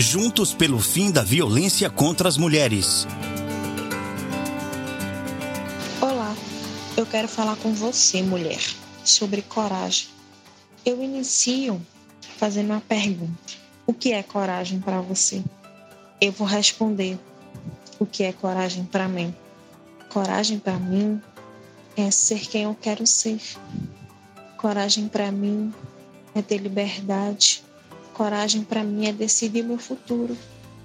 Juntos pelo fim da violência contra as mulheres. Olá, eu quero falar com você, mulher, sobre coragem. Eu inicio fazendo uma pergunta: O que é coragem para você? Eu vou responder: O que é coragem para mim? Coragem para mim é ser quem eu quero ser. Coragem para mim é ter liberdade. Coragem para mim é decidir meu futuro.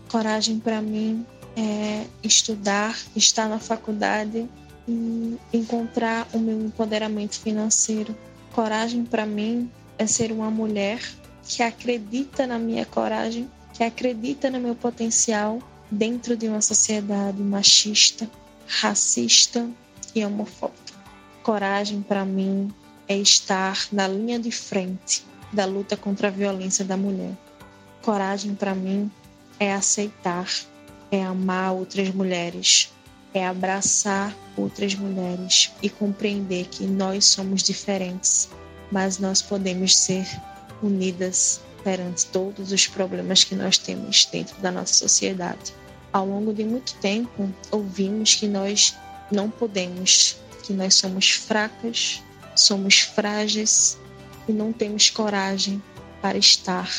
Coragem para mim é estudar, estar na faculdade e encontrar o meu empoderamento financeiro. Coragem para mim é ser uma mulher que acredita na minha coragem, que acredita no meu potencial dentro de uma sociedade machista, racista e homofóbica. Coragem para mim é estar na linha de frente da luta contra a violência da mulher. Coragem para mim é aceitar, é amar outras mulheres, é abraçar outras mulheres e compreender que nós somos diferentes, mas nós podemos ser unidas perante todos os problemas que nós temos dentro da nossa sociedade. Ao longo de muito tempo, ouvimos que nós não podemos, que nós somos fracas, somos frágeis e não temos coragem para estar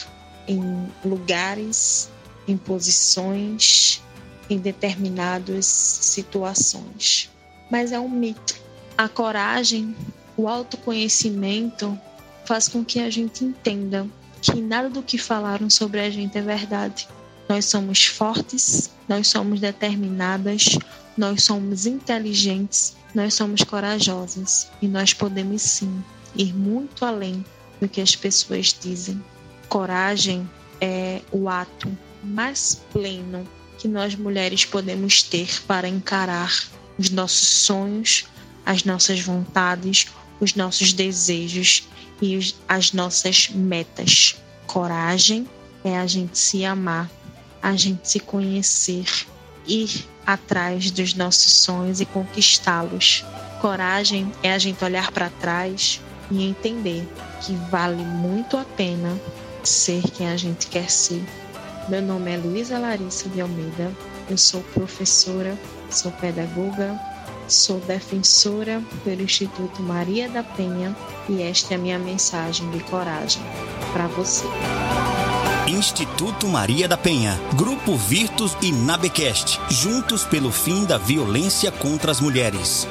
em lugares, em posições, em determinadas situações. Mas é um mito. A coragem, o autoconhecimento faz com que a gente entenda que nada do que falaram sobre a gente é verdade. Nós somos fortes, nós somos determinadas, nós somos inteligentes, nós somos corajosas e nós podemos sim ir muito além do que as pessoas dizem. Coragem é o ato mais pleno que nós mulheres podemos ter para encarar os nossos sonhos, as nossas vontades, os nossos desejos e as nossas metas. Coragem é a gente se amar, a gente se conhecer, ir atrás dos nossos sonhos e conquistá-los. Coragem é a gente olhar para trás e entender que vale muito a pena ser quem a gente quer ser. Meu nome é Luísa Larissa de Almeida, eu sou professora, sou pedagoga, sou defensora pelo Instituto Maria da Penha e esta é a minha mensagem de coragem para você. Instituto Maria da Penha, Grupo Virtus e Nabecast, juntos pelo fim da violência contra as mulheres.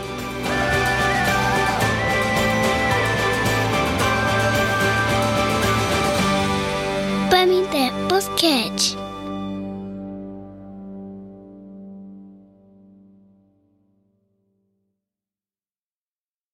catch